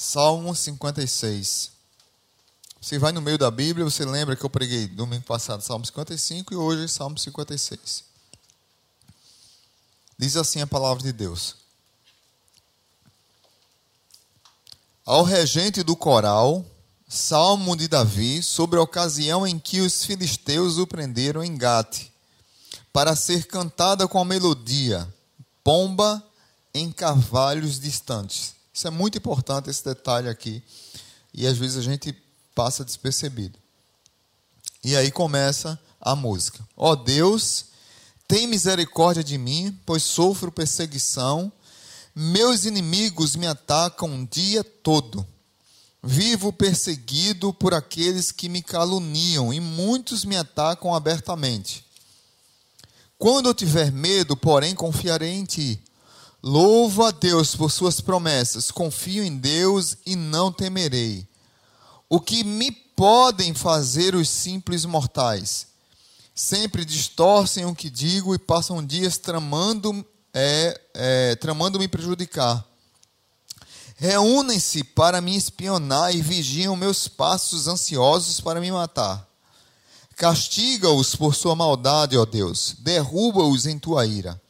Salmo 56. Você vai no meio da Bíblia, você lembra que eu preguei domingo passado Salmo 55 e hoje Salmo 56. Diz assim a palavra de Deus: Ao regente do coral, Salmo de Davi, sobre a ocasião em que os filisteus o prenderam em Gate, para ser cantada com a melodia, pomba em carvalhos distantes. Isso é muito importante, esse detalhe aqui. E às vezes a gente passa despercebido. E aí começa a música. Ó oh Deus, tem misericórdia de mim, pois sofro perseguição. Meus inimigos me atacam o dia todo. Vivo perseguido por aqueles que me caluniam, e muitos me atacam abertamente. Quando eu tiver medo, porém, confiarei em ti. Louvo a Deus por suas promessas, confio em Deus e não temerei. O que me podem fazer os simples mortais? Sempre distorcem o que digo e passam dias tramando, é, é, tramando me prejudicar. Reúnem-se para me espionar e vigiam meus passos ansiosos para me matar. Castiga-os por sua maldade, ó Deus, derruba-os em tua ira.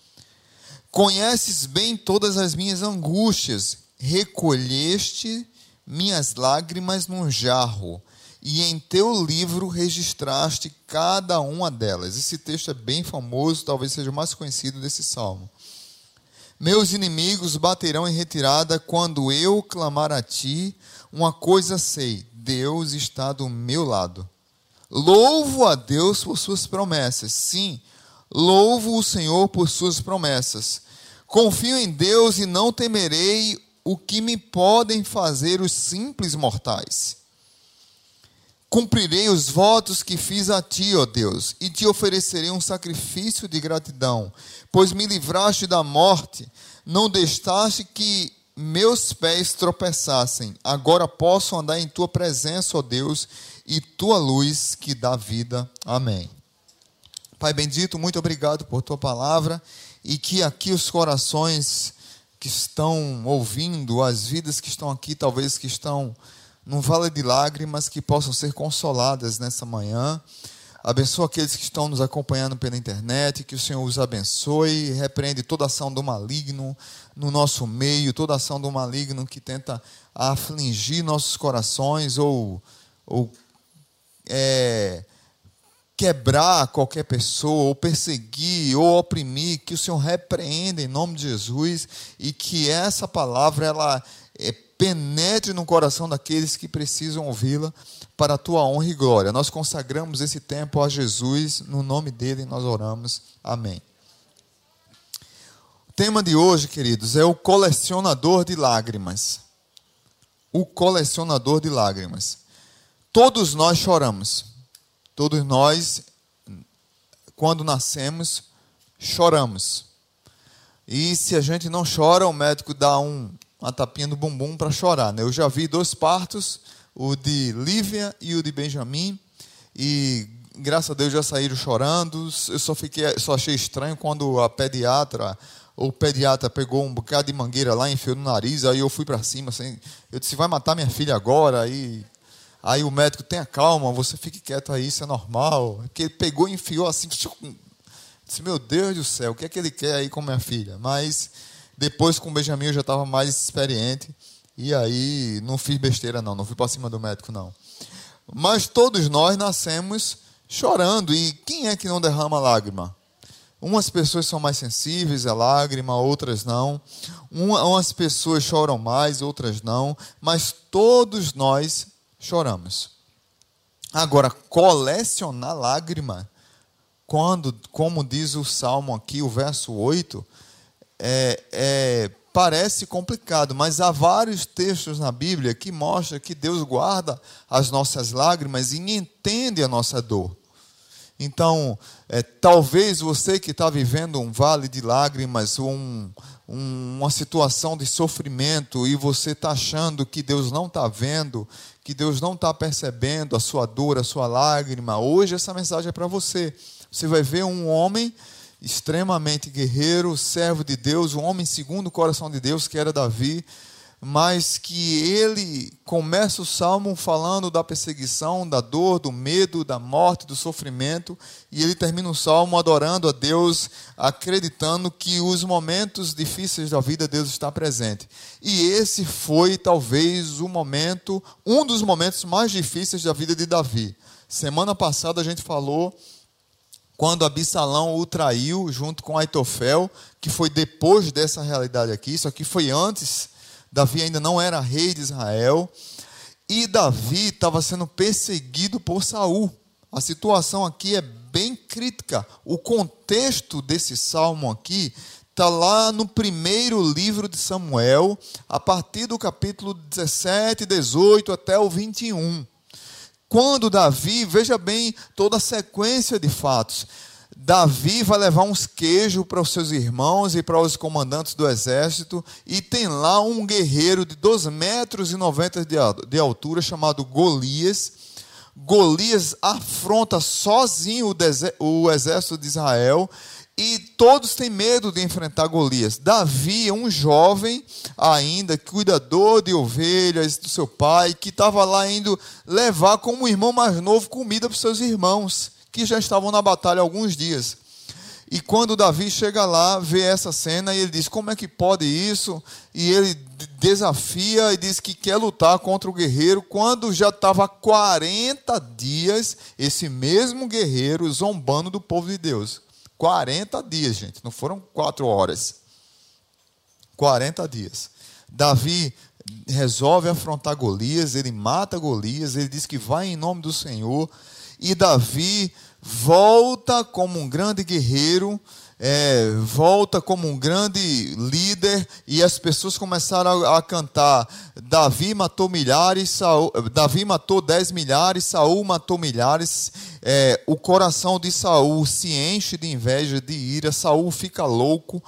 Conheces bem todas as minhas angústias, recolheste minhas lágrimas num jarro, e em teu livro registraste cada uma delas. Esse texto é bem famoso, talvez seja o mais conhecido desse salmo. Meus inimigos baterão em retirada quando eu clamar a ti. Uma coisa sei: Deus está do meu lado. Louvo a Deus por suas promessas. Sim, Louvo o Senhor por suas promessas. Confio em Deus e não temerei o que me podem fazer os simples mortais. Cumprirei os votos que fiz a ti, ó Deus, e te oferecerei um sacrifício de gratidão, pois me livraste da morte, não deixaste que meus pés tropeçassem. Agora posso andar em tua presença, ó Deus, e tua luz que dá vida. Amém. Pai bendito, muito obrigado por tua palavra e que aqui os corações que estão ouvindo, as vidas que estão aqui, talvez que estão num vale de lágrimas, que possam ser consoladas nessa manhã. Abençoa aqueles que estão nos acompanhando pela internet, que o Senhor os abençoe, repreende toda ação do maligno no nosso meio, toda ação do maligno que tenta afligir nossos corações ou, ou é, quebrar qualquer pessoa, ou perseguir, ou oprimir, que o Senhor repreenda em nome de Jesus e que essa palavra ela é, penetre no coração daqueles que precisam ouvi-la para a tua honra e glória. Nós consagramos esse tempo a Jesus, no nome dele nós oramos. Amém. O tema de hoje, queridos, é o colecionador de lágrimas. O colecionador de lágrimas. Todos nós choramos. Todos nós, quando nascemos, choramos. E se a gente não chora, o médico dá um, uma tapinha no bumbum para chorar. Né? Eu já vi dois partos, o de Lívia e o de Benjamin, e graças a Deus já saíram chorando. Eu só fiquei, só achei estranho quando a pediatra o pediatra pegou um bocado de mangueira lá, enfiou no nariz, aí eu fui para cima, assim, eu disse, vai matar minha filha agora, aí Aí o médico, tenha calma, você fique quieto aí, isso é normal. Porque ele pegou e enfiou assim, disse, meu Deus do céu, o que é que ele quer aí com minha filha? Mas depois com o Benjamin eu já estava mais experiente. E aí não fiz besteira não, não fui para cima do médico não. Mas todos nós nascemos chorando. E quem é que não derrama lágrima? Umas pessoas são mais sensíveis à lágrima, outras não. Umas pessoas choram mais, outras não. Mas todos nós choramos. Agora, colecionar lágrima, quando, como diz o Salmo aqui, o verso 8, é, é, parece complicado, mas há vários textos na Bíblia que mostram que Deus guarda as nossas lágrimas e entende a nossa dor. Então, é, talvez você que está vivendo um vale de lágrimas, um, um, uma situação de sofrimento, e você está achando que Deus não está vendo, que Deus não está percebendo a sua dor, a sua lágrima, hoje essa mensagem é para você. Você vai ver um homem extremamente guerreiro, servo de Deus, um homem segundo o coração de Deus, que era Davi, mas que ele começa o salmo falando da perseguição, da dor, do medo, da morte, do sofrimento, e ele termina o salmo adorando a Deus, acreditando que os momentos difíceis da vida Deus está presente. E esse foi talvez o momento, um dos momentos mais difíceis da vida de Davi. Semana passada a gente falou quando Absalão o traiu junto com Aitofel, que foi depois dessa realidade aqui, isso aqui foi antes Davi ainda não era rei de Israel. E Davi estava sendo perseguido por Saul. A situação aqui é bem crítica. O contexto desse salmo aqui está lá no primeiro livro de Samuel, a partir do capítulo 17, 18 até o 21. Quando Davi, veja bem toda a sequência de fatos. Davi vai levar uns queijos para os seus irmãos e para os comandantes do exército, e tem lá um guerreiro de 12 metros e 90 de altura, chamado Golias. Golias afronta sozinho o exército de Israel, e todos têm medo de enfrentar Golias. Davi é um jovem ainda, cuidador de ovelhas do seu pai, que estava lá indo levar como irmão mais novo comida para os seus irmãos que já estavam na batalha há alguns dias. E quando Davi chega lá, vê essa cena e ele diz: Como é que pode isso? E ele desafia e diz que quer lutar contra o guerreiro, quando já estava 40 dias esse mesmo guerreiro zombando do povo de Deus. 40 dias, gente, não foram quatro horas. 40 dias. Davi resolve afrontar Golias, ele mata Golias, ele diz que vai em nome do Senhor e Davi volta como um grande guerreiro, é, volta como um grande líder, e as pessoas começaram a, a cantar: Davi matou milhares, Saul, Davi matou dez milhares, Saul matou milhares. É, o coração de Saul se enche de inveja, de ira, Saul fica louco,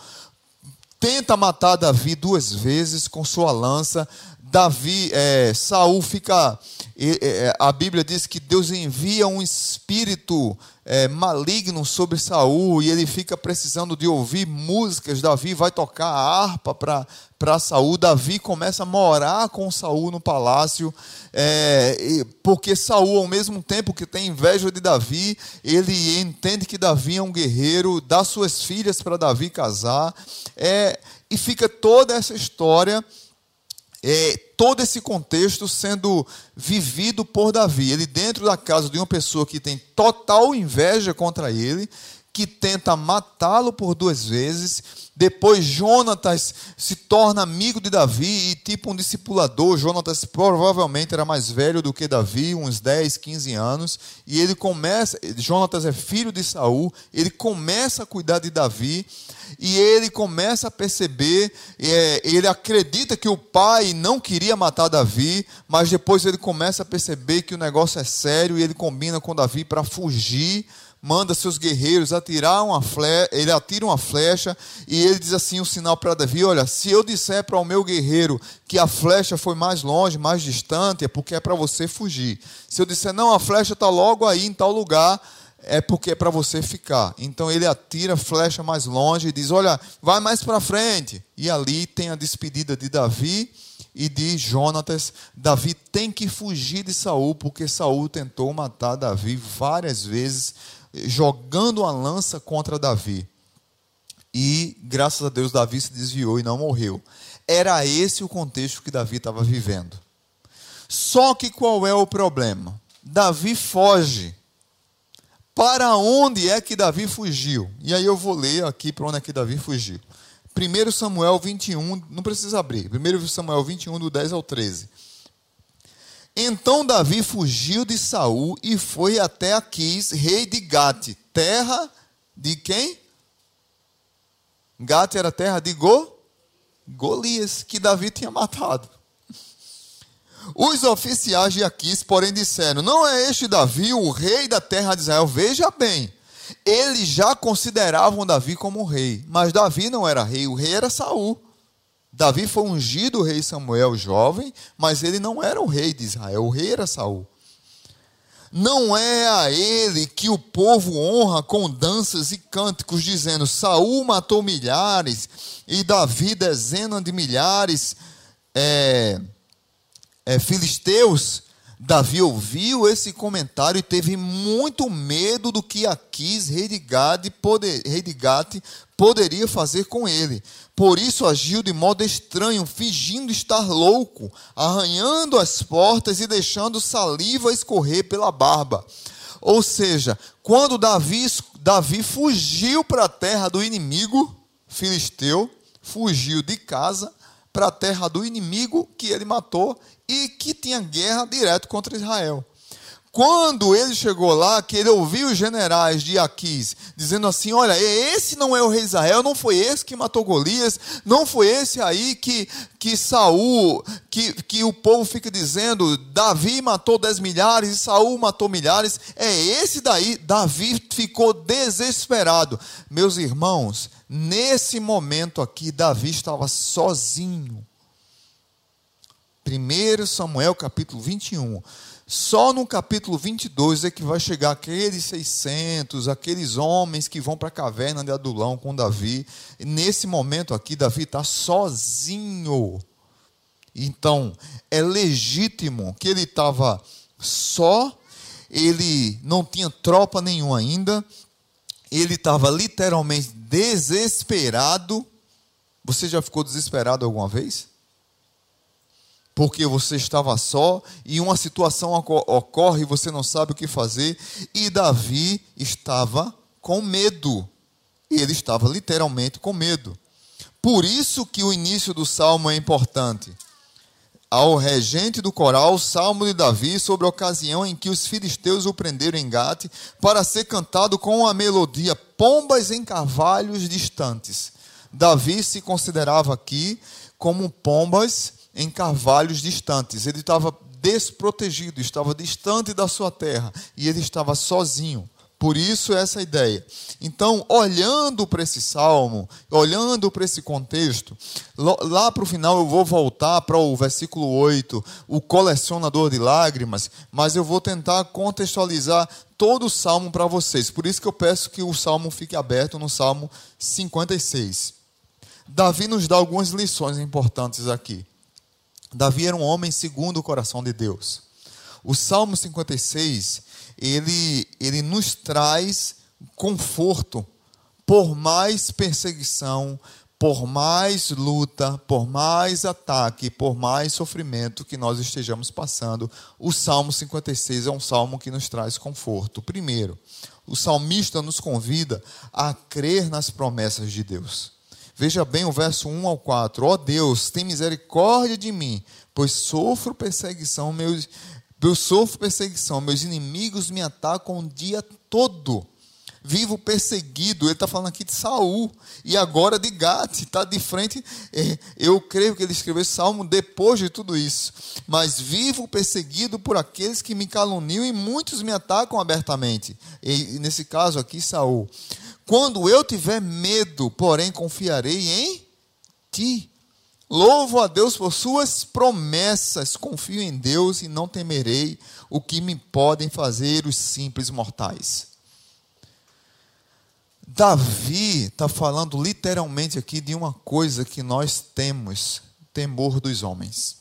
tenta matar Davi duas vezes com sua lança. Davi, é, Saul fica é, a Bíblia diz que Deus envia um espírito é, maligno sobre Saul e ele fica precisando de ouvir músicas. Davi vai tocar a harpa para Saul. Davi começa a morar com Saul no palácio, é, porque Saul, ao mesmo tempo que tem inveja de Davi, ele entende que Davi é um guerreiro, dá suas filhas para Davi casar, é, e fica toda essa história é, todo esse contexto sendo vivido por Davi. Ele dentro da casa de uma pessoa que tem total inveja contra ele, que tenta matá-lo por duas vezes. Depois Jonatas se torna amigo de Davi e tipo um discipulador. Jonatas provavelmente era mais velho do que Davi, uns 10, 15 anos, e ele começa, Jonatas é filho de Saul, ele começa a cuidar de Davi e ele começa a perceber, é, ele acredita que o pai não queria matar Davi, mas depois ele começa a perceber que o negócio é sério e ele combina com Davi para fugir, manda seus guerreiros atirar uma flecha, ele atira uma flecha e ele diz assim um sinal para Davi, olha, se eu disser para o meu guerreiro que a flecha foi mais longe, mais distante, é porque é para você fugir. Se eu disser não, a flecha está logo aí em tal lugar, é porque é para você ficar. Então ele atira a flecha mais longe e diz: Olha, vai mais para frente. E ali tem a despedida de Davi e de Jonatas. Davi tem que fugir de Saul, porque Saul tentou matar Davi várias vezes, jogando a lança contra Davi. E graças a Deus Davi se desviou e não morreu. Era esse o contexto que Davi estava vivendo. Só que qual é o problema? Davi foge para onde é que Davi fugiu? E aí eu vou ler aqui para onde é que Davi fugiu. 1 Samuel 21, não precisa abrir. 1 Samuel 21, do 10 ao 13. Então Davi fugiu de Saul e foi até Aquis, rei de Gate, terra de quem? Gate era terra de Go? Golias, que Davi tinha matado. Os oficiais de Aquis, porém, disseram: Não é este Davi o rei da terra de Israel? Veja bem, eles já consideravam Davi como rei, mas Davi não era rei, o rei era Saul. Davi foi ungido rei Samuel jovem, mas ele não era o rei de Israel, o rei era Saul. Não é a ele que o povo honra com danças e cânticos, dizendo: Saul matou milhares e Davi dezenas de milhares é, é, filisteus, Davi ouviu esse comentário e teve muito medo do que Aquis, rei de, Gade, poder, rei de poderia fazer com ele. Por isso agiu de modo estranho, fingindo estar louco, arranhando as portas e deixando saliva escorrer pela barba. Ou seja, quando Davi, Davi fugiu para a terra do inimigo filisteu, fugiu de casa para a terra do inimigo que ele matou e que tinha guerra direto contra Israel. Quando ele chegou lá, que ele ouviu os generais de Aquis dizendo assim: Olha, esse não é o rei Israel, não foi esse que matou Golias, não foi esse aí que, que Saul, que, que o povo fica dizendo: Davi matou dez milhares e Saul matou milhares. É esse daí. Davi ficou desesperado. Meus irmãos, nesse momento aqui, Davi estava sozinho. 1 Samuel capítulo 21. Só no capítulo 22 é que vai chegar aqueles 600, aqueles homens que vão para a caverna de Adulão com Davi. E nesse momento aqui, Davi está sozinho. Então, é legítimo que ele estava só, ele não tinha tropa nenhuma ainda, ele estava literalmente desesperado. Você já ficou desesperado alguma vez? porque você estava só e uma situação ocorre e você não sabe o que fazer. E Davi estava com medo. Ele estava literalmente com medo. Por isso que o início do salmo é importante. Ao regente do coral, salmo de Davi sobre a ocasião em que os filisteus o prenderam em Gate, para ser cantado com a melodia Pombas em carvalhos distantes. Davi se considerava aqui como pombas em carvalhos distantes. Ele estava desprotegido, estava distante da sua terra e ele estava sozinho. Por isso essa ideia. Então, olhando para esse salmo, olhando para esse contexto, lá para o final eu vou voltar para o versículo 8, o colecionador de lágrimas, mas eu vou tentar contextualizar todo o salmo para vocês. Por isso que eu peço que o salmo fique aberto no salmo 56. Davi nos dá algumas lições importantes aqui. Davi era um homem segundo o coração de Deus. O Salmo 56, ele, ele nos traz conforto por mais perseguição, por mais luta, por mais ataque, por mais sofrimento que nós estejamos passando, o Salmo 56 é um salmo que nos traz conforto. Primeiro, o salmista nos convida a crer nas promessas de Deus. Veja bem o verso 1 ao 4. Ó oh Deus, tem misericórdia de mim, pois sofro perseguição, meus, eu sofro perseguição, meus inimigos me atacam o dia todo. Vivo perseguido, ele está falando aqui de Saul, e agora de Gate, está de frente. É, eu creio que ele escreveu esse salmo depois de tudo isso. Mas vivo perseguido por aqueles que me caluniam, e muitos me atacam abertamente. E nesse caso aqui, Saul. Quando eu tiver medo, porém confiarei em ti. Louvo a Deus por suas promessas, confio em Deus e não temerei o que me podem fazer os simples mortais. Davi está falando literalmente aqui de uma coisa que nós temos: temor dos homens.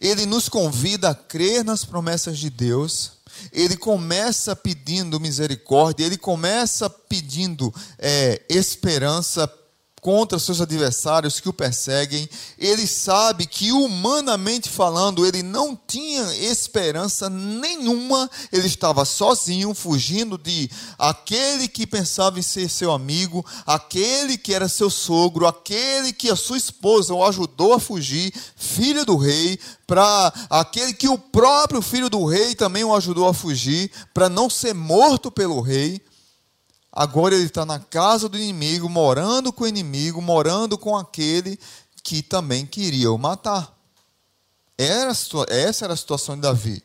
Ele nos convida a crer nas promessas de Deus, ele começa pedindo misericórdia, ele começa pedindo é, esperança contra seus adversários que o perseguem. Ele sabe que, humanamente falando, ele não tinha esperança nenhuma. Ele estava sozinho, fugindo de aquele que pensava em ser seu amigo, aquele que era seu sogro, aquele que a sua esposa o ajudou a fugir, filho do rei, para aquele que o próprio filho do rei também o ajudou a fugir, para não ser morto pelo rei. Agora ele está na casa do inimigo, morando com o inimigo, morando com aquele que também queria o matar. Era, essa era a situação de Davi.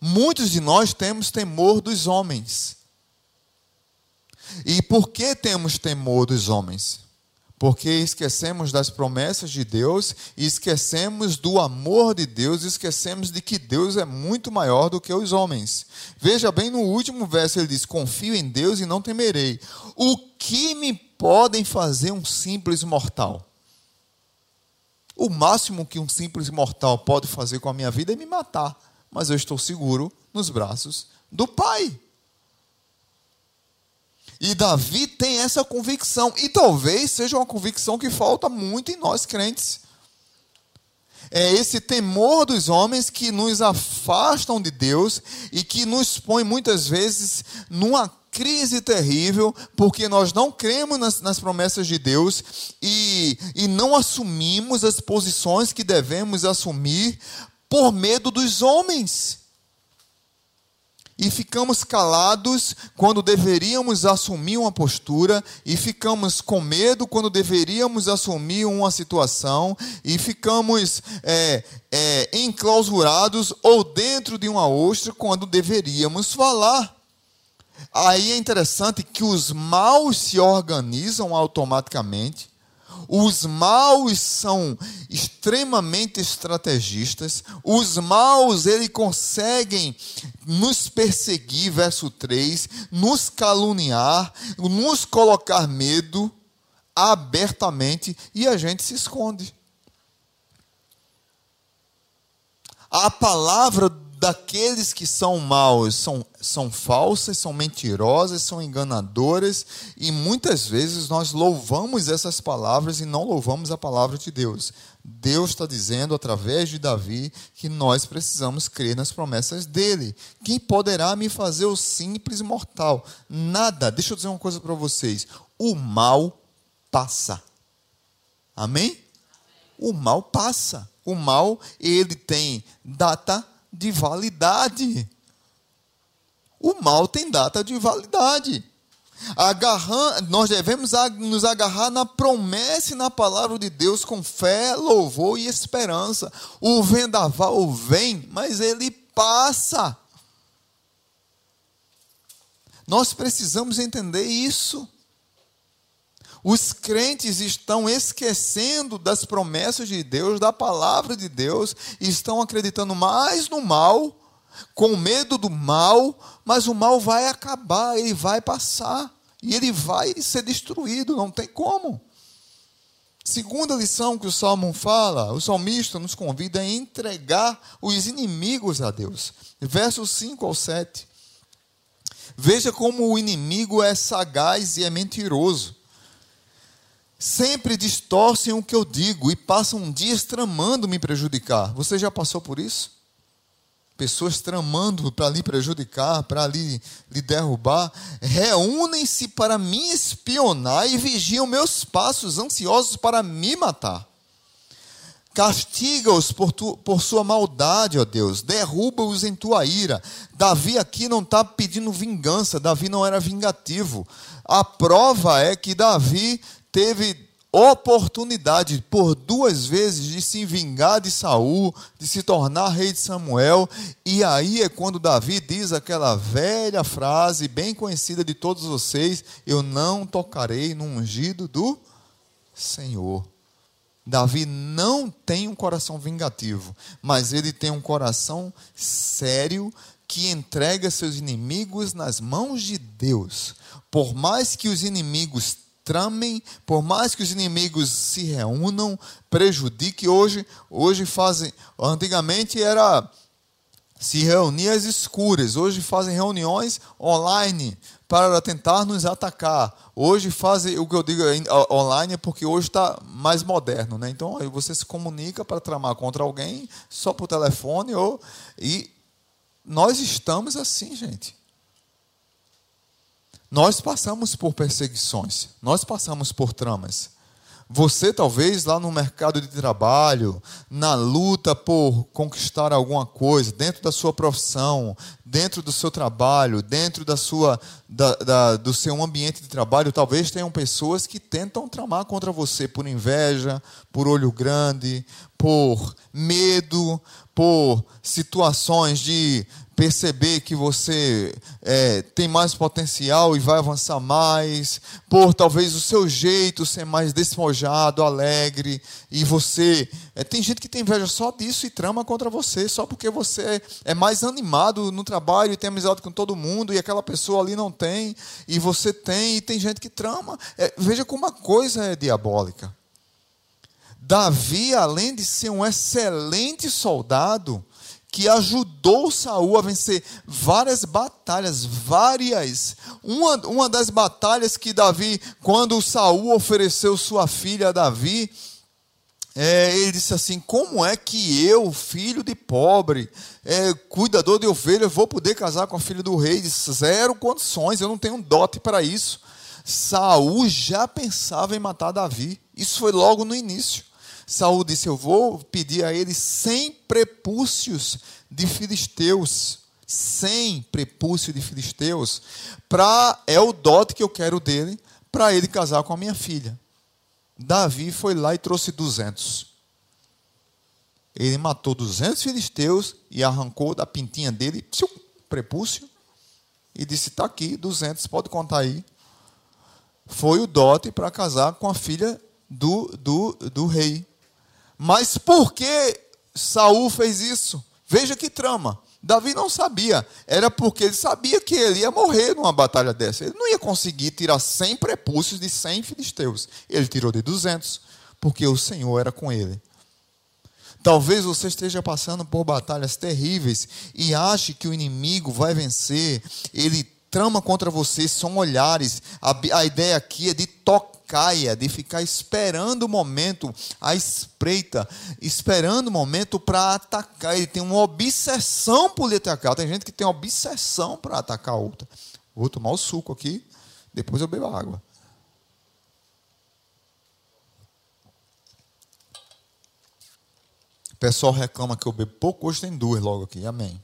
Muitos de nós temos temor dos homens. E por que temos temor dos homens? Porque esquecemos das promessas de Deus, esquecemos do amor de Deus, esquecemos de que Deus é muito maior do que os homens. Veja bem, no último verso ele diz: Confio em Deus e não temerei. O que me podem fazer um simples mortal? O máximo que um simples mortal pode fazer com a minha vida é me matar, mas eu estou seguro nos braços do Pai. E Davi tem essa convicção, e talvez seja uma convicção que falta muito em nós crentes. É esse temor dos homens que nos afastam de Deus e que nos põe muitas vezes numa crise terrível, porque nós não cremos nas, nas promessas de Deus e, e não assumimos as posições que devemos assumir por medo dos homens e ficamos calados quando deveríamos assumir uma postura, e ficamos com medo quando deveríamos assumir uma situação, e ficamos é, é, enclausurados ou dentro de uma ostra quando deveríamos falar. Aí é interessante que os maus se organizam automaticamente os maus são extremamente estrategistas. Os maus, eles conseguem nos perseguir, verso 3, nos caluniar, nos colocar medo abertamente e a gente se esconde. A palavra daqueles que são maus são, são falsas, são mentirosas, são enganadoras, e muitas vezes nós louvamos essas palavras e não louvamos a palavra de Deus. Deus está dizendo através de Davi que nós precisamos crer nas promessas dele. Quem poderá me fazer o simples mortal? Nada. Deixa eu dizer uma coisa para vocês: o mal passa. Amém? O mal passa. O mal, ele tem data de validade. O mal tem data de validade. Agarram, nós devemos nos agarrar na promessa e na palavra de Deus com fé, louvor e esperança. O vendaval vem, mas ele passa. Nós precisamos entender isso. Os crentes estão esquecendo das promessas de Deus, da palavra de Deus, e estão acreditando mais no mal, com medo do mal, mas o mal vai acabar, ele vai passar, e ele vai ser destruído, não tem como. Segunda lição que o Salmo fala, o salmista nos convida a entregar os inimigos a Deus. Versos 5 ao 7. Veja como o inimigo é sagaz e é mentiroso sempre distorcem o que eu digo e passam dias tramando me prejudicar. Você já passou por isso? Pessoas tramando para lhe prejudicar, para lhe, lhe derrubar, reúnem-se para me espionar e vigiam meus passos, ansiosos para me matar. Castiga-os por, por sua maldade, ó Deus. Derruba-os em tua ira. Davi aqui não está pedindo vingança. Davi não era vingativo. A prova é que Davi teve oportunidade por duas vezes de se vingar de Saul, de se tornar rei de Samuel, e aí é quando Davi diz aquela velha frase bem conhecida de todos vocês: eu não tocarei no ungido do Senhor. Davi não tem um coração vingativo, mas ele tem um coração sério que entrega seus inimigos nas mãos de Deus. Por mais que os inimigos tramem, por mais que os inimigos se reúnam, prejudiquem. Hoje, hoje fazem. Antigamente era se reunir às escuras. Hoje fazem reuniões online para tentar nos atacar. Hoje fazem o que eu digo online é porque hoje está mais moderno, né? Então você se comunica para tramar contra alguém só por telefone ou e nós estamos assim, gente. Nós passamos por perseguições, nós passamos por tramas. Você, talvez, lá no mercado de trabalho, na luta por conquistar alguma coisa, dentro da sua profissão, dentro do seu trabalho, dentro da sua, da, da, do seu ambiente de trabalho, talvez tenham pessoas que tentam tramar contra você por inveja, por olho grande, por medo, por situações de perceber que você é, tem mais potencial e vai avançar mais, por talvez o seu jeito ser mais despojado, alegre, e você. É, tem gente que tem inveja só disso e trama contra você, só porque você é mais animado no trabalho e tem amizade com todo mundo, e aquela pessoa ali não tem, e você tem, e tem gente que trama. É, veja como a coisa é diabólica. Davi, além de ser um excelente soldado, que ajudou Saul a vencer várias batalhas, várias. Uma, uma das batalhas que Davi, quando Saul ofereceu sua filha a Davi, é, ele disse assim: Como é que eu, filho de pobre, é, cuidador de ovelhas, vou poder casar com a filha do rei? Zero condições, eu não tenho dote para isso. Saul já pensava em matar Davi. Isso foi logo no início. Saul disse: Eu vou pedir a ele cem prepúcios de filisteus. Cem prepúcios de filisteus. Pra, é o dote que eu quero dele para ele casar com a minha filha. Davi foi lá e trouxe duzentos. Ele matou duzentos filisteus e arrancou da pintinha dele, psiu, prepúcio, e disse: Está aqui, duzentos, pode contar aí. Foi o dote para casar com a filha do, do, do rei. Mas por que Saul fez isso? Veja que trama. Davi não sabia. Era porque ele sabia que ele ia morrer numa batalha dessa. Ele não ia conseguir tirar 100 prepúcios de 100 filisteus. Ele tirou de 200, porque o Senhor era com ele. Talvez você esteja passando por batalhas terríveis e ache que o inimigo vai vencer. Ele trama contra você, são olhares. A, a ideia aqui é de tocar caia, de ficar esperando o momento, a espreita, esperando o momento para atacar. Ele tem uma obsessão por lhe atacar. Tem gente que tem obsessão para atacar a outra. Vou tomar o suco aqui, depois eu bebo água. O pessoal reclama que eu bebo pouco, hoje tem duas logo aqui. Amém.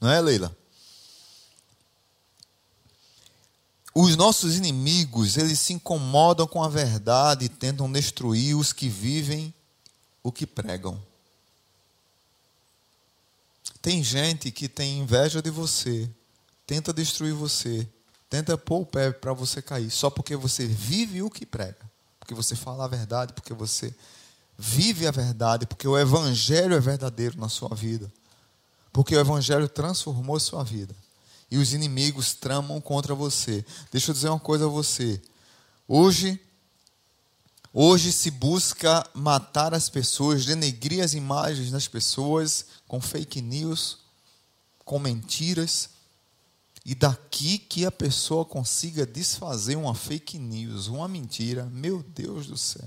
Não é, Leila? Os nossos inimigos, eles se incomodam com a verdade e tentam destruir os que vivem o que pregam. Tem gente que tem inveja de você, tenta destruir você, tenta pôr o pé para você cair, só porque você vive o que prega, porque você fala a verdade, porque você vive a verdade, porque o evangelho é verdadeiro na sua vida, porque o evangelho transformou sua vida e os inimigos tramam contra você. Deixa eu dizer uma coisa a você. Hoje, hoje se busca matar as pessoas, denegrir as imagens das pessoas com fake news, com mentiras. E daqui que a pessoa consiga desfazer uma fake news, uma mentira, meu Deus do céu.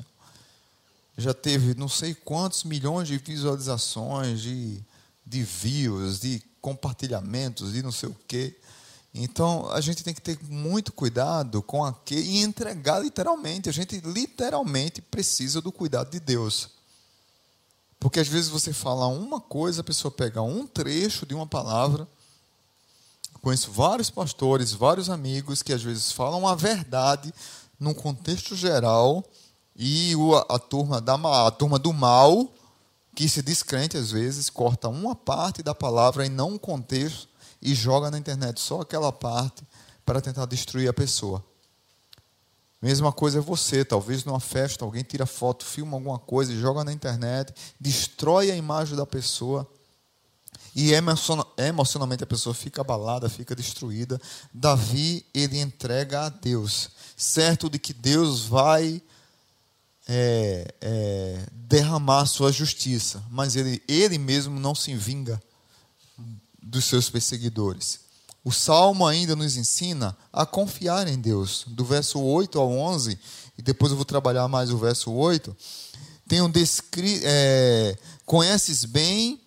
Já teve não sei quantos milhões de visualizações, de, de views, de compartilhamentos e não sei o quê. Então a gente tem que ter muito cuidado com aquele e entregar literalmente. A gente literalmente precisa do cuidado de Deus. Porque às vezes você fala uma coisa, a pessoa pega um trecho de uma palavra. Conheço vários pastores, vários amigos que às vezes falam a verdade num contexto geral e a, turma da a turma do mal que se descrente às vezes, corta uma parte da palavra e não um contexto e joga na internet só aquela parte para tentar destruir a pessoa. Mesma coisa é você, talvez numa festa alguém tira foto, filma alguma coisa e joga na internet, destrói a imagem da pessoa e emocionalmente a pessoa fica abalada, fica destruída. Davi, ele entrega a Deus, certo de que Deus vai é, é, derramar sua justiça, mas ele, ele mesmo não se vinga dos seus perseguidores. O salmo ainda nos ensina a confiar em Deus. Do verso 8 ao 11, e depois eu vou trabalhar mais o verso 8, tem um descri é, conheces bem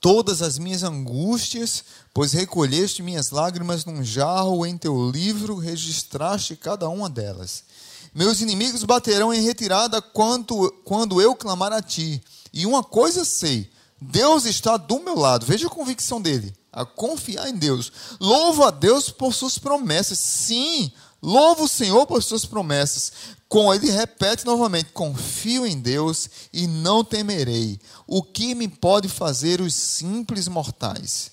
todas as minhas angústias, pois recolheste minhas lágrimas num jarro, em teu livro registraste cada uma delas. Meus inimigos baterão em retirada quando, quando eu clamar a ti. E uma coisa sei: Deus está do meu lado. Veja a convicção dele. A confiar em Deus. Louvo a Deus por suas promessas. Sim, louvo o Senhor por suas promessas. Com ele repete novamente: confio em Deus e não temerei. O que me pode fazer os simples mortais?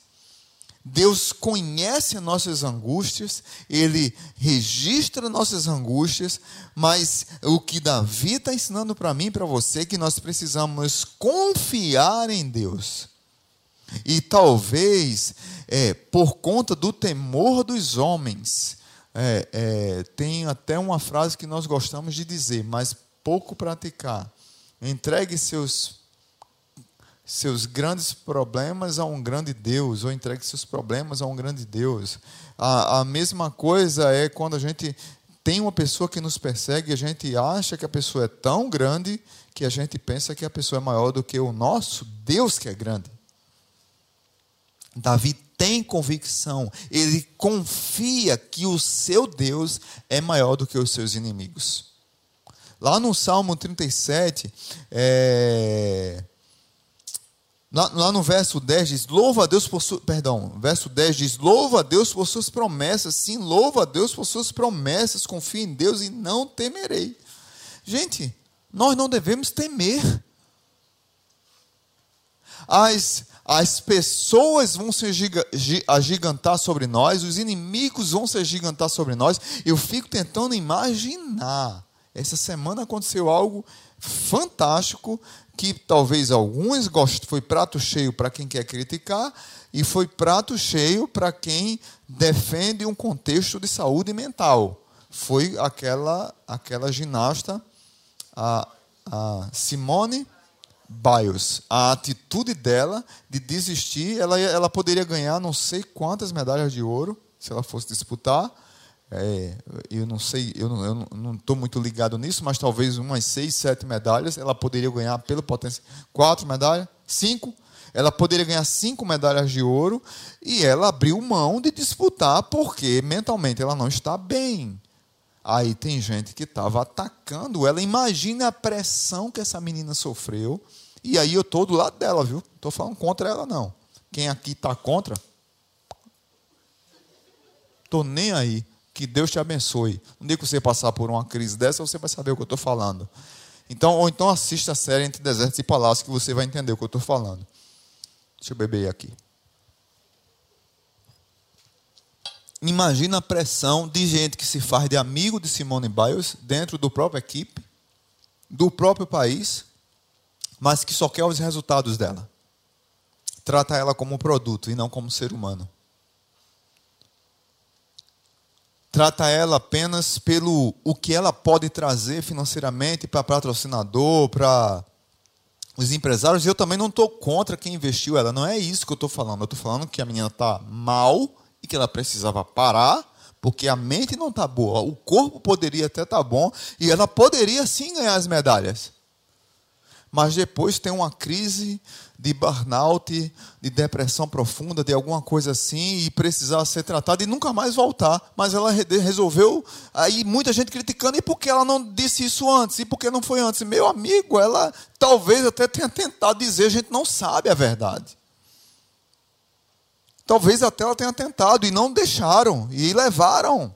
Deus conhece nossas angústias, Ele registra nossas angústias, mas o que Davi está ensinando para mim e para você é que nós precisamos confiar em Deus. E talvez, é, por conta do temor dos homens, é, é, tem até uma frase que nós gostamos de dizer, mas pouco praticar. Entregue seus seus grandes problemas a um grande Deus, ou entregue seus problemas a um grande Deus. A, a mesma coisa é quando a gente tem uma pessoa que nos persegue, a gente acha que a pessoa é tão grande que a gente pensa que a pessoa é maior do que o nosso Deus que é grande. Davi tem convicção, ele confia que o seu Deus é maior do que os seus inimigos. Lá no Salmo 37, é, Lá, lá, no verso 10 diz: louva a Deus por suas. Perdão, verso 10 diz: louva a Deus por suas promessas. Sim, louva a Deus por suas promessas. Confie em Deus e não temerei. Gente, nós não devemos temer. As, as pessoas vão se agigantar sobre nós, os inimigos vão se agigantar sobre nós. Eu fico tentando imaginar. Essa semana aconteceu algo fantástico que talvez alguns gostem, foi prato cheio para quem quer criticar e foi prato cheio para quem defende um contexto de saúde mental. Foi aquela aquela ginasta a, a Simone Biles. A atitude dela de desistir, ela, ela poderia ganhar não sei quantas medalhas de ouro se ela fosse disputar é, eu não sei, eu não estou muito ligado nisso, mas talvez umas seis, sete medalhas ela poderia ganhar pelo potencial. Quatro medalhas? Cinco? Ela poderia ganhar cinco medalhas de ouro e ela abriu mão de disputar porque mentalmente ela não está bem. Aí tem gente que estava atacando ela. Imagina a pressão que essa menina sofreu. E aí eu estou do lado dela, viu? Estou falando contra ela, não. Quem aqui está contra? Estou nem aí. Que Deus te abençoe. Um dia que você passar por uma crise dessa, você vai saber o que eu estou falando. Então, ou então assista a série Entre Desertos e Palácios, que você vai entender o que eu estou falando. Deixa eu beber aqui. Imagina a pressão de gente que se faz de amigo de Simone Biles dentro do próprio equipe, do próprio país, mas que só quer os resultados dela. Trata ela como um produto e não como ser humano. Trata ela apenas pelo o que ela pode trazer financeiramente para patrocinador, para os empresários. Eu também não estou contra quem investiu ela. Não é isso que eu estou falando. Eu estou falando que a menina está mal e que ela precisava parar, porque a mente não está boa. O corpo poderia até estar tá bom e ela poderia sim ganhar as medalhas mas depois tem uma crise de burnout, de depressão profunda, de alguma coisa assim, e precisar ser tratada e nunca mais voltar. Mas ela resolveu, aí muita gente criticando, e por que ela não disse isso antes? E por que não foi antes? Meu amigo, ela talvez até tenha tentado dizer, a gente não sabe a verdade. Talvez até ela tenha tentado, e não deixaram, e levaram.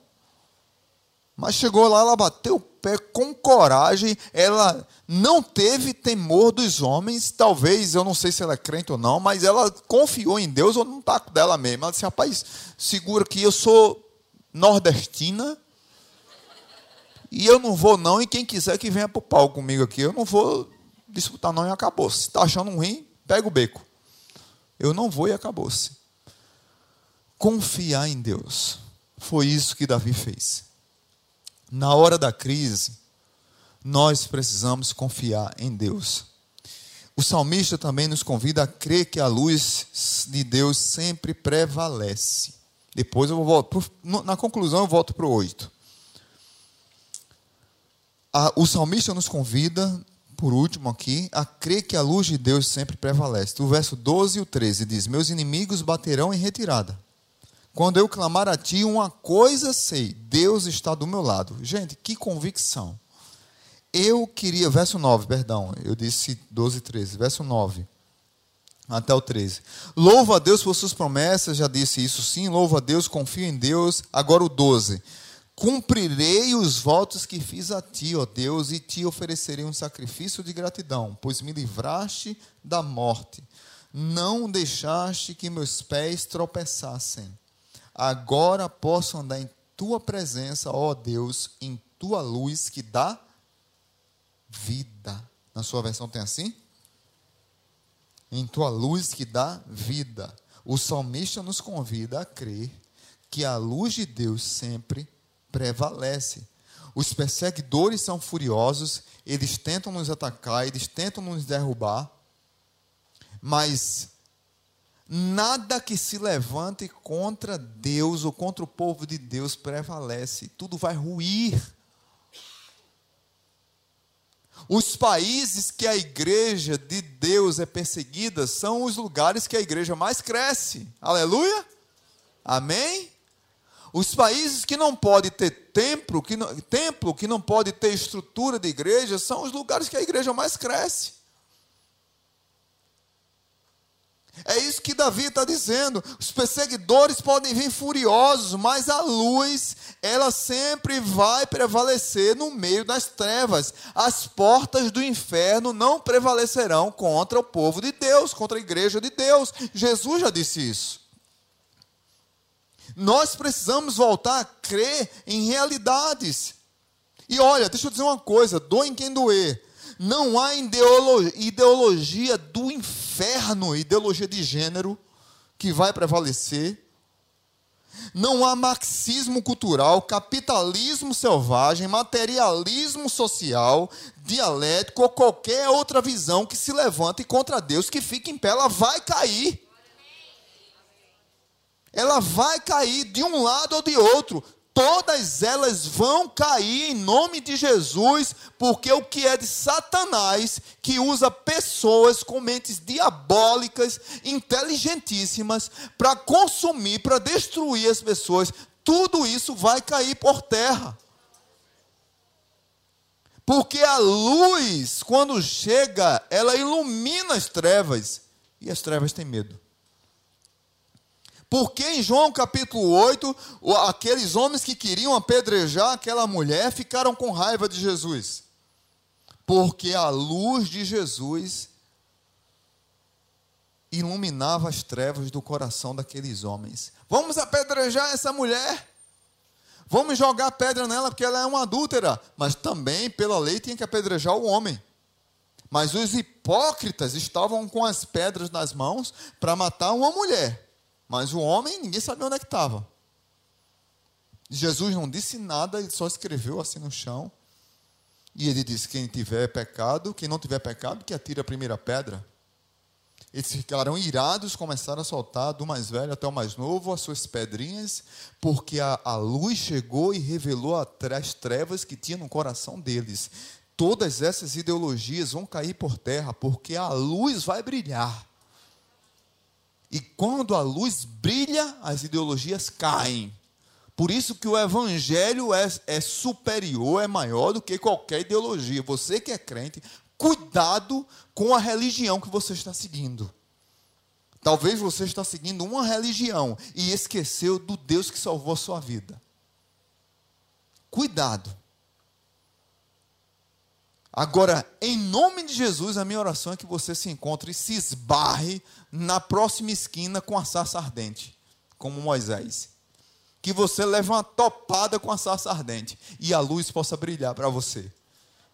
Mas chegou lá, ela bateu pé com coragem, ela não teve temor dos homens, talvez, eu não sei se ela é crente ou não, mas ela confiou em Deus ou no taco dela mesma. Ela disse, rapaz, segura que eu sou nordestina e eu não vou não, e quem quiser que venha para o pau comigo aqui, eu não vou disputar não e acabou. Se está achando ruim, pega o beco. Eu não vou e acabou-se. Confiar em Deus. Foi isso que Davi fez. Na hora da crise, nós precisamos confiar em Deus. O salmista também nos convida a crer que a luz de Deus sempre prevalece. Depois eu volto, na conclusão eu volto para o 8. O salmista nos convida, por último aqui, a crer que a luz de Deus sempre prevalece. O verso 12 e o 13 diz: Meus inimigos baterão em retirada. Quando eu clamar a ti, uma coisa sei: Deus está do meu lado. Gente, que convicção. Eu queria, verso 9, perdão, eu disse 12 e 13, verso 9 até o 13. Louva a Deus por suas promessas, já disse isso sim, louva a Deus, confio em Deus. Agora o 12. Cumprirei os votos que fiz a ti, ó Deus, e te oferecerei um sacrifício de gratidão, pois me livraste da morte. Não deixaste que meus pés tropeçassem. Agora posso andar em tua presença, ó Deus, em tua luz que dá vida. Na sua versão tem assim? Em tua luz que dá vida. O salmista nos convida a crer que a luz de Deus sempre prevalece. Os perseguidores são furiosos, eles tentam nos atacar, eles tentam nos derrubar, mas nada que se levante contra Deus ou contra o povo de Deus prevalece, tudo vai ruir. Os países que a igreja de Deus é perseguida são os lugares que a igreja mais cresce. Aleluia? Amém? Os países que não podem ter templo, que não, templo, que não pode ter estrutura de igreja, são os lugares que a igreja mais cresce. É isso que Davi está dizendo. Os perseguidores podem vir furiosos, mas a luz, ela sempre vai prevalecer no meio das trevas. As portas do inferno não prevalecerão contra o povo de Deus, contra a igreja de Deus. Jesus já disse isso. Nós precisamos voltar a crer em realidades. E olha, deixa eu dizer uma coisa: doem quem doer. Não há ideologia do inferno, ideologia de gênero, que vai prevalecer. Não há marxismo cultural, capitalismo selvagem, materialismo social, dialético ou qualquer outra visão que se levante contra Deus, que fique em pé, ela vai cair ela vai cair de um lado ou de outro. Todas elas vão cair em nome de Jesus, porque o que é de Satanás, que usa pessoas com mentes diabólicas, inteligentíssimas, para consumir, para destruir as pessoas, tudo isso vai cair por terra. Porque a luz, quando chega, ela ilumina as trevas, e as trevas têm medo. Porque em João capítulo 8, aqueles homens que queriam apedrejar aquela mulher ficaram com raiva de Jesus. Porque a luz de Jesus iluminava as trevas do coração daqueles homens. Vamos apedrejar essa mulher. Vamos jogar pedra nela porque ela é uma adúltera. Mas também, pela lei, tinha que apedrejar o homem. Mas os hipócritas estavam com as pedras nas mãos para matar uma mulher. Mas o homem, ninguém sabia onde é que estava. Jesus não disse nada, ele só escreveu assim no chão. E ele disse: quem tiver pecado, quem não tiver pecado, que atire a primeira pedra. Eles ficaram irados, começaram a soltar do mais velho até o mais novo as suas pedrinhas, porque a, a luz chegou e revelou as trevas que tinha no coração deles. Todas essas ideologias vão cair por terra, porque a luz vai brilhar. E quando a luz brilha, as ideologias caem. Por isso que o evangelho é, é, superior, é maior do que qualquer ideologia. Você que é crente, cuidado com a religião que você está seguindo. Talvez você está seguindo uma religião e esqueceu do Deus que salvou a sua vida. Cuidado. Agora, em nome de Jesus, a minha oração é que você se encontre e se esbarre na próxima esquina com a sarça ardente, como Moisés. Que você leve uma topada com a sarça ardente e a luz possa brilhar para você.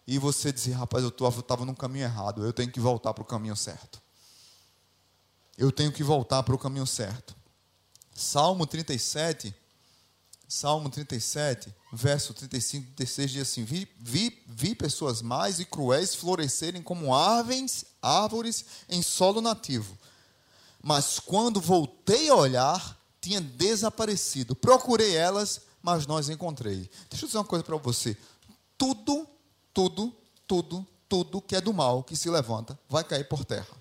E você dizer, rapaz, eu estava no caminho errado, eu tenho que voltar para o caminho certo. Eu tenho que voltar para o caminho certo. Salmo 37, Salmo 37, verso 35 e 36 diz assim: vi, vi, vi pessoas mais e cruéis florescerem como árvores, árvores em solo nativo. Mas quando voltei a olhar, tinha desaparecido. Procurei elas, mas não as encontrei. Deixa eu dizer uma coisa para você: tudo, tudo, tudo, tudo que é do mal que se levanta vai cair por terra.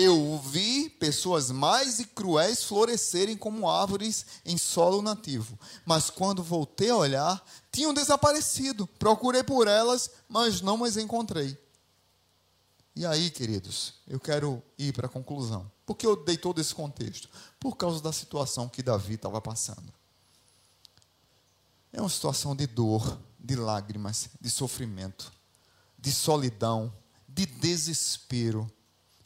Eu vi pessoas mais e cruéis florescerem como árvores em solo nativo. Mas quando voltei a olhar, tinham desaparecido. Procurei por elas, mas não as encontrei. E aí, queridos, eu quero ir para a conclusão. Por que eu dei todo esse contexto? Por causa da situação que Davi estava passando. É uma situação de dor, de lágrimas, de sofrimento, de solidão, de desespero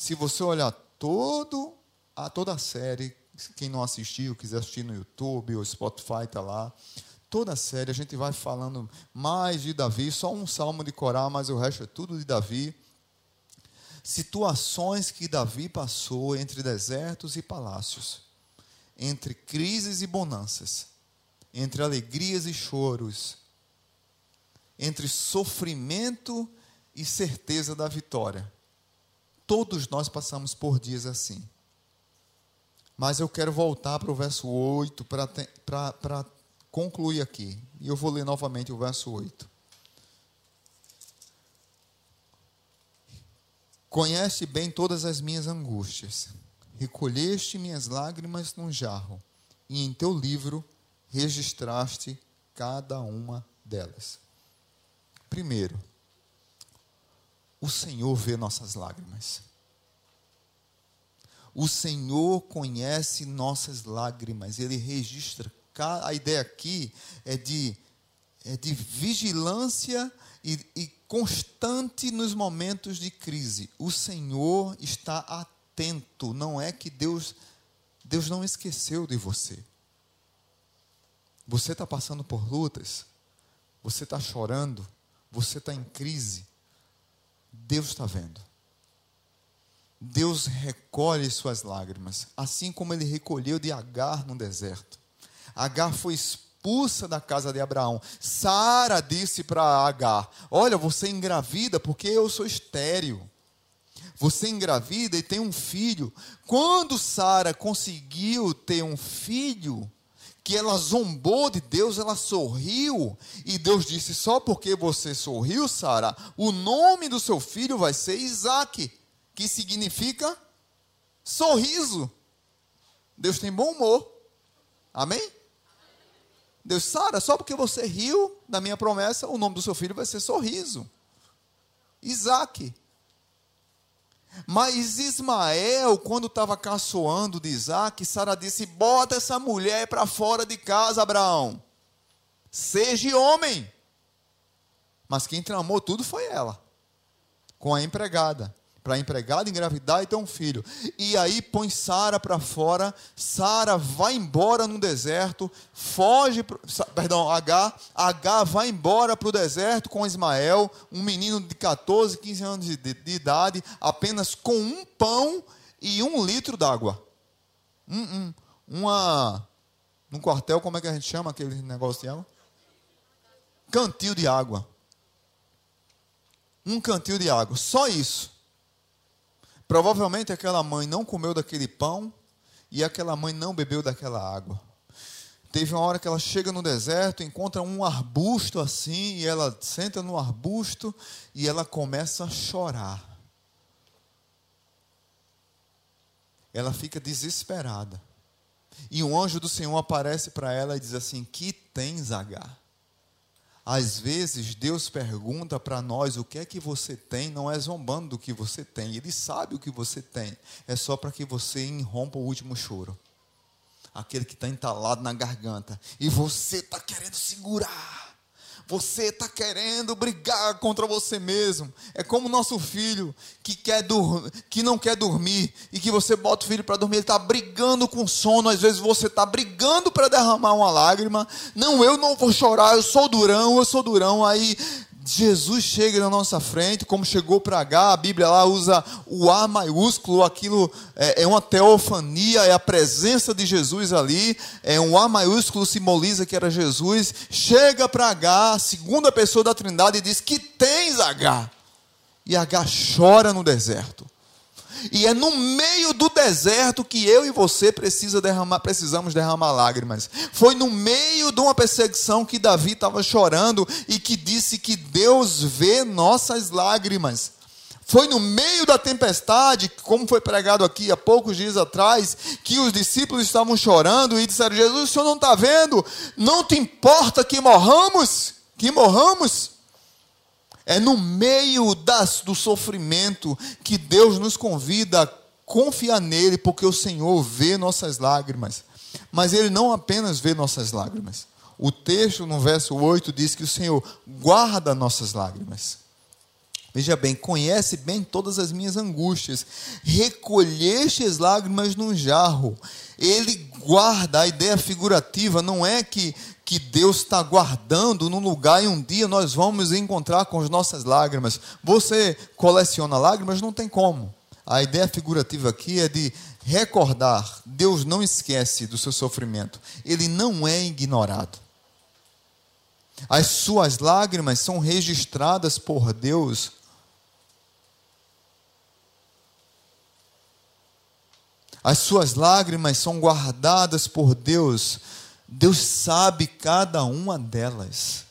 se você olhar todo a toda a série, quem não assistiu, quiser assistir no YouTube ou Spotify está lá, toda a série a gente vai falando mais de Davi, só um salmo de Corá, mas o resto é tudo de Davi. Situações que Davi passou entre desertos e palácios, entre crises e bonanças, entre alegrias e choros, entre sofrimento e certeza da vitória. Todos nós passamos por dias assim. Mas eu quero voltar para o verso 8 para concluir aqui. E eu vou ler novamente o verso 8. Conhece bem todas as minhas angústias. Recolheste minhas lágrimas num jarro, e em teu livro registraste cada uma delas. Primeiro, o Senhor vê nossas lágrimas. O Senhor conhece nossas lágrimas, Ele registra. A ideia aqui é de, é de vigilância e, e constante nos momentos de crise. O Senhor está atento, não é que Deus, Deus não esqueceu de você. Você está passando por lutas, você está chorando, você está em crise. Deus está vendo. Deus recolhe suas lágrimas, assim como ele recolheu de Agar no deserto. Agar foi expulsa da casa de Abraão. Sara disse para Agar: Olha, você engravida porque eu sou estéril. Você engravida e tem um filho. Quando Sara conseguiu ter um filho, que ela zombou de Deus, ela sorriu, e Deus disse: Só porque você sorriu, Sara, o nome do seu filho vai ser Isaac, que significa sorriso. Deus tem bom humor. Amém? Deus, Sara, só porque você riu da minha promessa, o nome do seu filho vai ser sorriso. Isaac. Mas Ismael, quando estava caçoando de Isaac, Sara disse: Bota essa mulher para fora de casa, Abraão. Seja homem. Mas quem tramou tudo foi ela, com a empregada para a empregada engravidar e ter um filho. E aí põe Sara para fora, Sara vai embora no deserto, foge, perdão, H, H vai embora para o deserto com Ismael, um menino de 14, 15 anos de, de, de idade, apenas com um pão e um litro d'água. Um, um, uma, num quartel, como é que a gente chama aquele negócio de água? Cantil de água. Um cantil de água, só isso. Provavelmente aquela mãe não comeu daquele pão e aquela mãe não bebeu daquela água. Teve uma hora que ela chega no deserto, encontra um arbusto assim, e ela senta no arbusto e ela começa a chorar. Ela fica desesperada. E um anjo do Senhor aparece para ela e diz assim: Que tens, Agar? Às vezes Deus pergunta para nós o que é que você tem, não é zombando do que você tem, Ele sabe o que você tem, é só para que você irrompa o último choro, aquele que está entalado na garganta, e você está querendo segurar. Você está querendo brigar contra você mesmo. É como nosso filho que, quer que não quer dormir e que você bota o filho para dormir, ele está brigando com sono. Às vezes você está brigando para derramar uma lágrima. Não, eu não vou chorar, eu sou durão, eu sou durão. Aí Jesus chega na nossa frente, como chegou para H, a Bíblia lá usa o A maiúsculo, aquilo é, é, uma teofania, é a presença de Jesus ali, é um A maiúsculo simboliza que era Jesus. Chega para H, segunda pessoa da Trindade, e diz: Que tens H? E H chora no deserto. E é no meio do deserto que eu e você precisa derramar, precisamos derramar lágrimas. Foi no meio de uma perseguição que Davi estava chorando e que disse que Deus vê nossas lágrimas. Foi no meio da tempestade, como foi pregado aqui há poucos dias atrás, que os discípulos estavam chorando e disseram: Jesus, o senhor não está vendo? Não te importa que morramos? Que morramos? É no meio das, do sofrimento que Deus nos convida a confiar nele, porque o Senhor vê nossas lágrimas. Mas ele não apenas vê nossas lágrimas. O texto no verso 8 diz que o Senhor guarda nossas lágrimas. Veja bem, conhece bem todas as minhas angústias. Recolheste as lágrimas num jarro. Ele guarda, a ideia figurativa não é que que Deus está guardando num lugar e um dia nós vamos encontrar com as nossas lágrimas. Você coleciona lágrimas? Não tem como. A ideia figurativa aqui é de recordar: Deus não esquece do seu sofrimento, ele não é ignorado. As suas lágrimas são registradas por Deus. As suas lágrimas são guardadas por Deus. Deus sabe cada uma delas.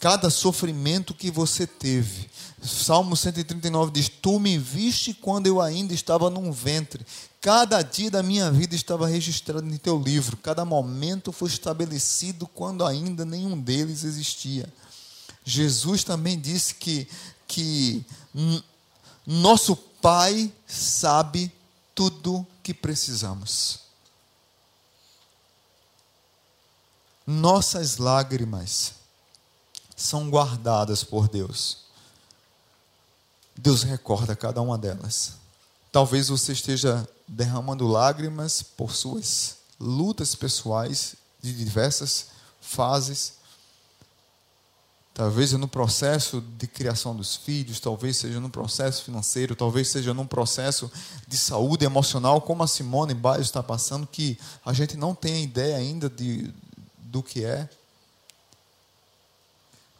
Cada sofrimento que você teve. Salmo 139 diz: Tu me viste quando eu ainda estava num ventre. Cada dia da minha vida estava registrado em teu livro. Cada momento foi estabelecido quando ainda nenhum deles existia. Jesus também disse que, que nosso Pai sabe tudo que precisamos. Nossas lágrimas são guardadas por Deus. Deus recorda cada uma delas. Talvez você esteja derramando lágrimas por suas lutas pessoais de diversas fases. Talvez no processo de criação dos filhos, talvez seja no processo financeiro, talvez seja num processo de saúde emocional, como a Simone Biles está passando, que a gente não tem ideia ainda de, do que é.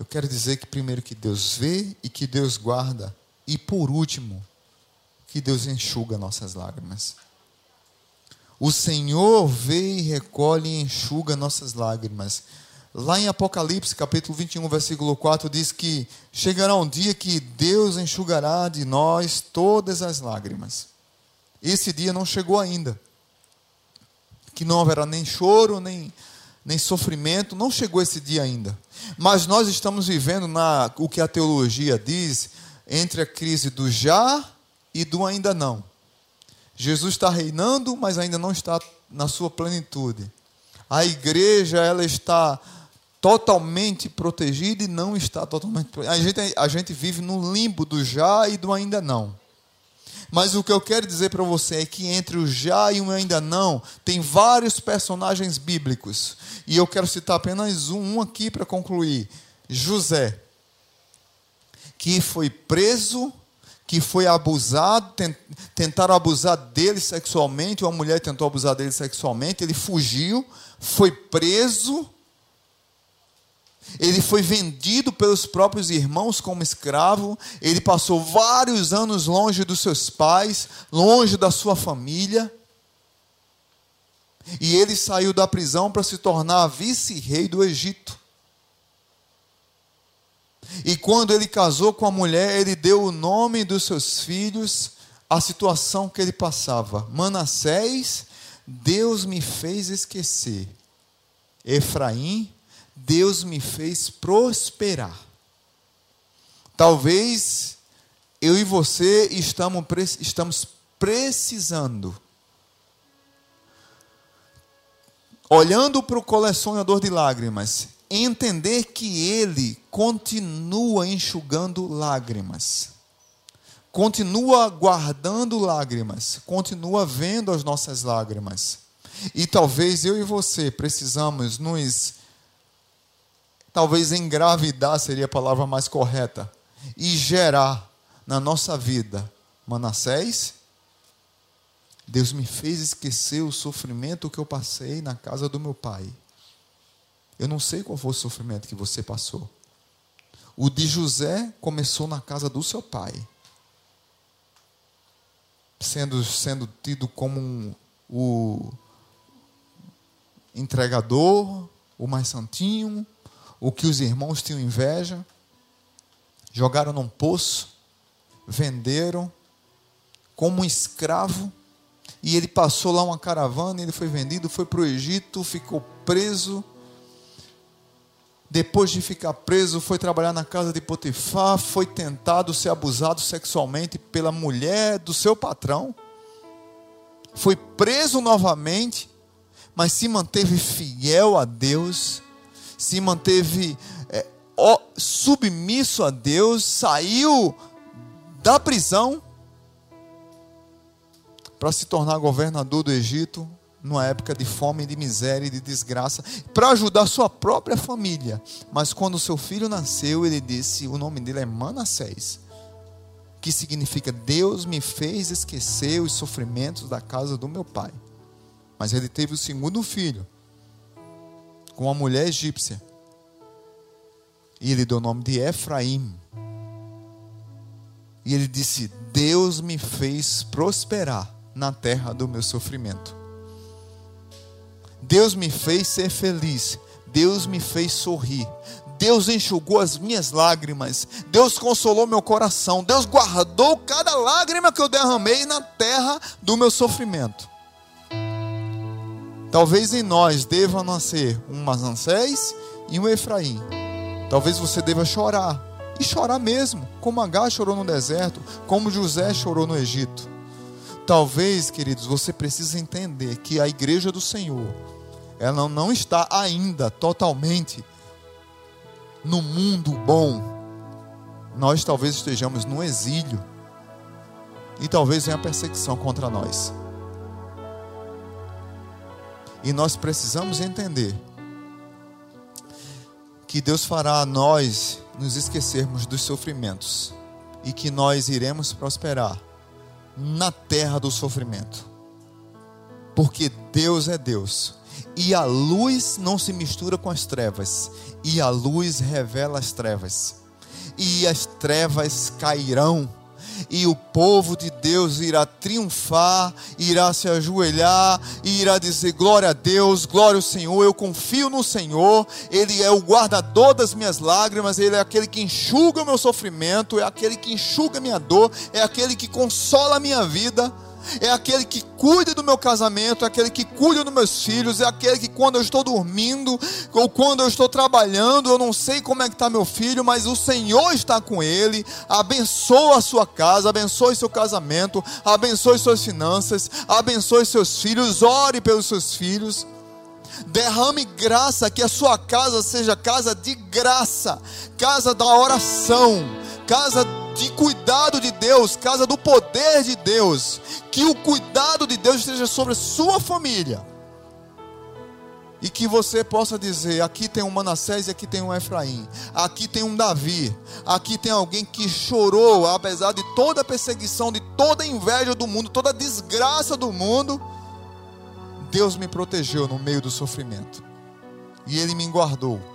Eu quero dizer que primeiro que Deus vê e que Deus guarda e por último, que Deus enxuga nossas lágrimas. O Senhor vê e recolhe e enxuga nossas lágrimas. Lá em Apocalipse, capítulo 21, versículo 4, diz que chegará um dia que Deus enxugará de nós todas as lágrimas. Esse dia não chegou ainda. Que não haverá nem choro, nem, nem sofrimento, não chegou esse dia ainda. Mas nós estamos vivendo na o que a teologia diz, entre a crise do já e do ainda não. Jesus está reinando, mas ainda não está na sua plenitude. A igreja ela está totalmente protegida e não está totalmente a gente a gente vive no limbo do já e do ainda não. Mas o que eu quero dizer para você é que entre o já e o ainda não tem vários personagens bíblicos. E eu quero citar apenas um, aqui para concluir. José que foi preso, que foi abusado, tentaram abusar dele sexualmente, uma mulher tentou abusar dele sexualmente, ele fugiu, foi preso, ele foi vendido pelos próprios irmãos como escravo, ele passou vários anos longe dos seus pais, longe da sua família. E ele saiu da prisão para se tornar vice-rei do Egito. E quando ele casou com a mulher, ele deu o nome dos seus filhos à situação que ele passava. Manassés, Deus me fez esquecer. Efraim, Deus me fez prosperar. Talvez eu e você estamos, estamos precisando, olhando para o colecionador de lágrimas, entender que Ele continua enxugando lágrimas, continua guardando lágrimas, continua vendo as nossas lágrimas. E talvez eu e você precisamos nos. Talvez engravidar seria a palavra mais correta. E gerar na nossa vida Manassés. Deus me fez esquecer o sofrimento que eu passei na casa do meu pai. Eu não sei qual foi o sofrimento que você passou. O de José começou na casa do seu pai, sendo, sendo tido como um, o entregador, o mais santinho, o que os irmãos tinham inveja, jogaram num poço, venderam como um escravo, e ele passou lá uma caravana, ele foi vendido, foi para o Egito, ficou preso. Depois de ficar preso, foi trabalhar na casa de Potifar, foi tentado ser abusado sexualmente pela mulher do seu patrão, foi preso novamente, mas se manteve fiel a Deus, se manteve é, submisso a Deus, saiu da prisão para se tornar governador do Egito, numa época de fome, de miséria e de desgraça, para ajudar sua própria família. Mas quando seu filho nasceu, ele disse: o nome dele é Manassés, que significa Deus me fez esquecer os sofrimentos da casa do meu pai. Mas ele teve o segundo filho, com uma mulher egípcia. E ele deu o nome de Efraim. E ele disse: Deus me fez prosperar na terra do meu sofrimento. Deus me fez ser feliz. Deus me fez sorrir. Deus enxugou as minhas lágrimas. Deus consolou meu coração. Deus guardou cada lágrima que eu derramei na terra do meu sofrimento. Talvez em nós deva nascer um Manassés e um Efraim. Talvez você deva chorar. E chorar mesmo, como Agar chorou no deserto, como José chorou no Egito. Talvez, queridos, você precise entender que a igreja do Senhor, ela não está ainda totalmente no mundo bom. Nós talvez estejamos no exílio. E talvez venha perseguição contra nós. E nós precisamos entender que Deus fará nós nos esquecermos dos sofrimentos e que nós iremos prosperar na terra do sofrimento. Porque Deus é Deus. E a luz não se mistura com as trevas, e a luz revela as trevas. E as trevas cairão e o povo de Deus irá triunfar, irá se ajoelhar e irá dizer: Glória a Deus, glória ao Senhor, eu confio no Senhor, Ele é o guardador das minhas lágrimas, Ele é aquele que enxuga o meu sofrimento, é aquele que enxuga a minha dor, é aquele que consola a minha vida é aquele que cuida do meu casamento, é aquele que cuida dos meus filhos, é aquele que quando eu estou dormindo ou quando eu estou trabalhando, eu não sei como é que está meu filho, mas o Senhor está com ele, abençoa a sua casa, abençoe seu casamento, abençoe suas finanças, abençoe seus filhos, ore pelos seus filhos. Derrame graça, que a sua casa seja casa de graça, casa da oração, casa de cuidado de Deus, casa do poder de Deus, que o cuidado de Deus esteja sobre a sua família. E que você possa dizer: aqui tem um Manassés e aqui tem um Efraim, aqui tem um Davi, aqui tem alguém que chorou, apesar de toda a perseguição, de toda a inveja do mundo, toda a desgraça do mundo. Deus me protegeu no meio do sofrimento, e Ele me guardou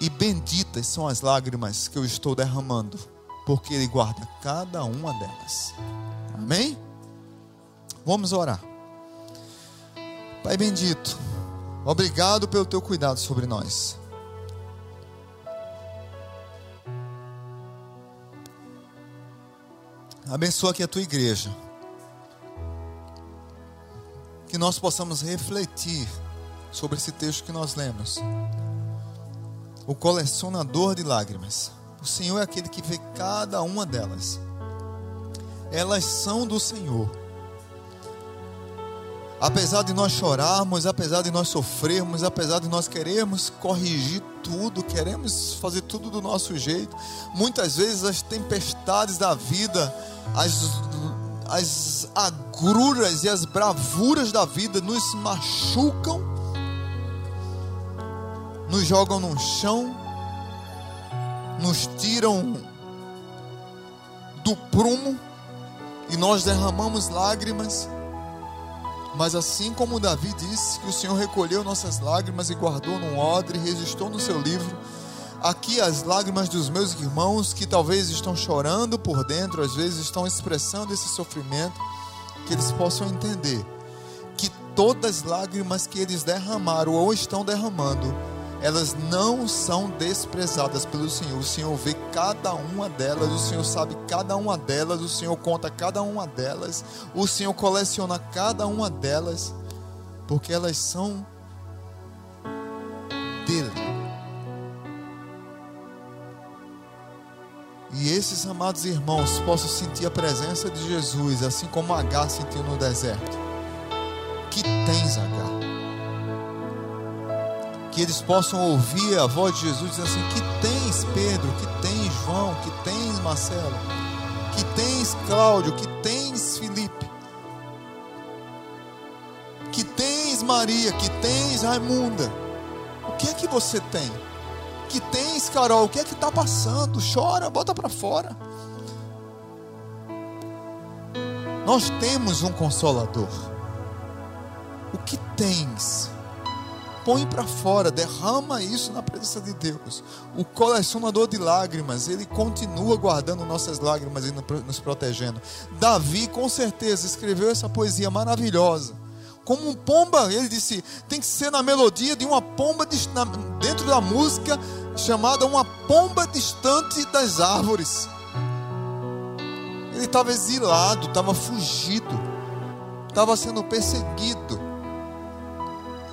e benditas são as lágrimas que eu estou derramando, porque Ele guarda cada uma delas. Amém? Vamos orar. Pai bendito, obrigado pelo teu cuidado sobre nós. Abençoa aqui a tua igreja. Que nós possamos refletir sobre esse texto que nós lemos o colecionador de lágrimas. O Senhor é aquele que vê cada uma delas. Elas são do Senhor. Apesar de nós chorarmos, apesar de nós sofrermos, apesar de nós queremos corrigir tudo, queremos fazer tudo do nosso jeito, muitas vezes as tempestades da vida, as, as agruras e as bravuras da vida nos machucam nos jogam no chão, nos tiram do prumo e nós derramamos lágrimas. Mas assim como Davi disse que o Senhor recolheu nossas lágrimas e guardou num odre registrou no seu livro, aqui as lágrimas dos meus irmãos que talvez estão chorando por dentro, às vezes estão expressando esse sofrimento, que eles possam entender que todas as lágrimas que eles derramaram ou estão derramando elas não são desprezadas pelo Senhor. O Senhor vê cada uma delas, o Senhor sabe cada uma delas, o Senhor conta cada uma delas, o Senhor coleciona cada uma delas, porque elas são dele. E esses amados irmãos possam sentir a presença de Jesus, assim como Agar sentiu no deserto. Que tens, Agar? Que eles possam ouvir a voz de Jesus dizendo assim: Que tens Pedro, que tens João, que tens Marcelo, que tens Cláudio, que tens Felipe, que tens Maria, que tens Raimunda. O que é que você tem? Que tens Carol? O que é que está passando? Chora, bota para fora. Nós temos um consolador. O que tens? Põe para fora, derrama isso na presença de Deus. O colecionador de lágrimas, ele continua guardando nossas lágrimas e nos protegendo. Davi, com certeza, escreveu essa poesia maravilhosa. Como um pomba, ele disse, tem que ser na melodia de uma pomba dentro da música chamada Uma Pomba Distante das Árvores. Ele estava exilado, estava fugido, estava sendo perseguido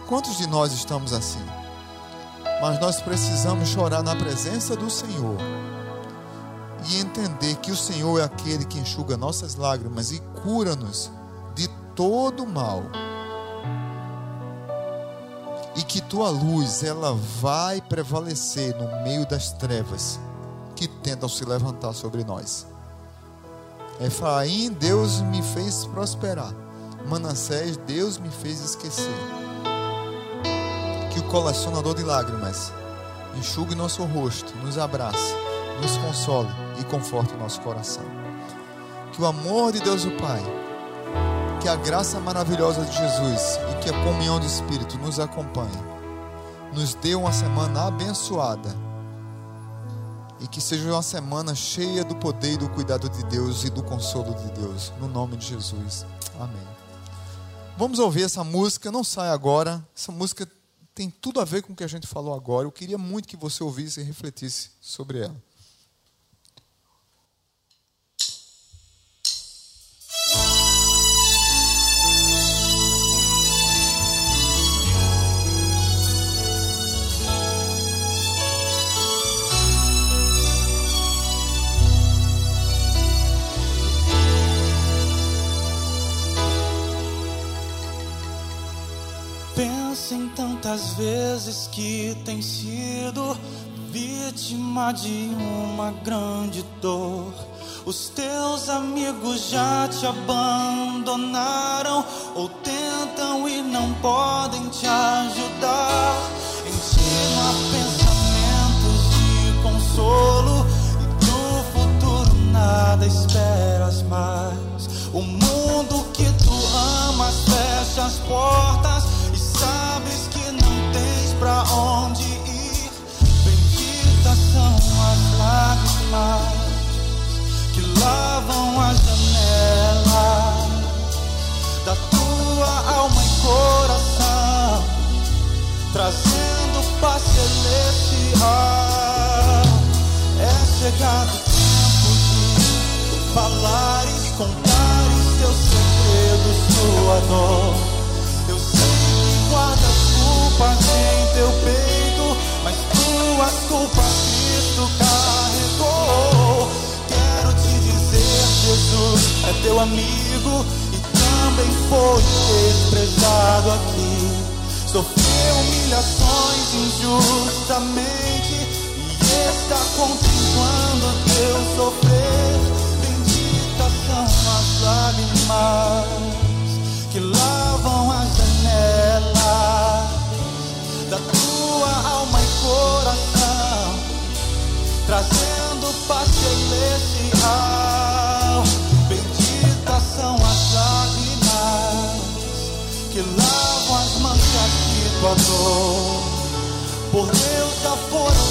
Quantos de nós estamos assim? Mas nós precisamos chorar na presença do Senhor e entender que o Senhor é aquele que enxuga nossas lágrimas e cura-nos de todo mal. E que tua luz ela vai prevalecer no meio das trevas que tentam se levantar sobre nós. Efraim, Deus me fez prosperar. Manassés, Deus me fez esquecer que o colecionador de lágrimas enxugue nosso rosto, nos abrace, nos console e conforte o nosso coração. Que o amor de Deus o Pai, que a graça maravilhosa de Jesus e que a comunhão do Espírito nos acompanhe, nos dê uma semana abençoada e que seja uma semana cheia do poder e do cuidado de Deus e do consolo de Deus, no nome de Jesus. Amém. Vamos ouvir essa música, não sai agora. Essa música tem tudo a ver com o que a gente falou agora. Eu queria muito que você ouvisse e refletisse sobre ela. Tantas vezes que tem sido vítima de uma grande dor. Os teus amigos já te abandonaram ou tentam e não podem te ajudar. Em ti há pensamentos de consolo e do futuro nada esperas mais. O mundo que tu amas fecha as portas pra onde ir. Benditas são as lágrimas que lavam as janelas da tua alma e coração, trazendo paz celestial. É chegado o tempo de falares, contares teus segredos, tua dor. Culpas em teu peito, mas tuas culpas Cristo carregou. Quero te dizer, Jesus é teu amigo e também foi desprezado aqui. Sofreu humilhações injustamente e está contemplando teu sofrer. Benditas são as lágrimas que lavam as janelas da tua alma e coração, trazendo paz celestial. Benditas são as lágrimas que lavam as manchas de tua dor. Por Deus já foram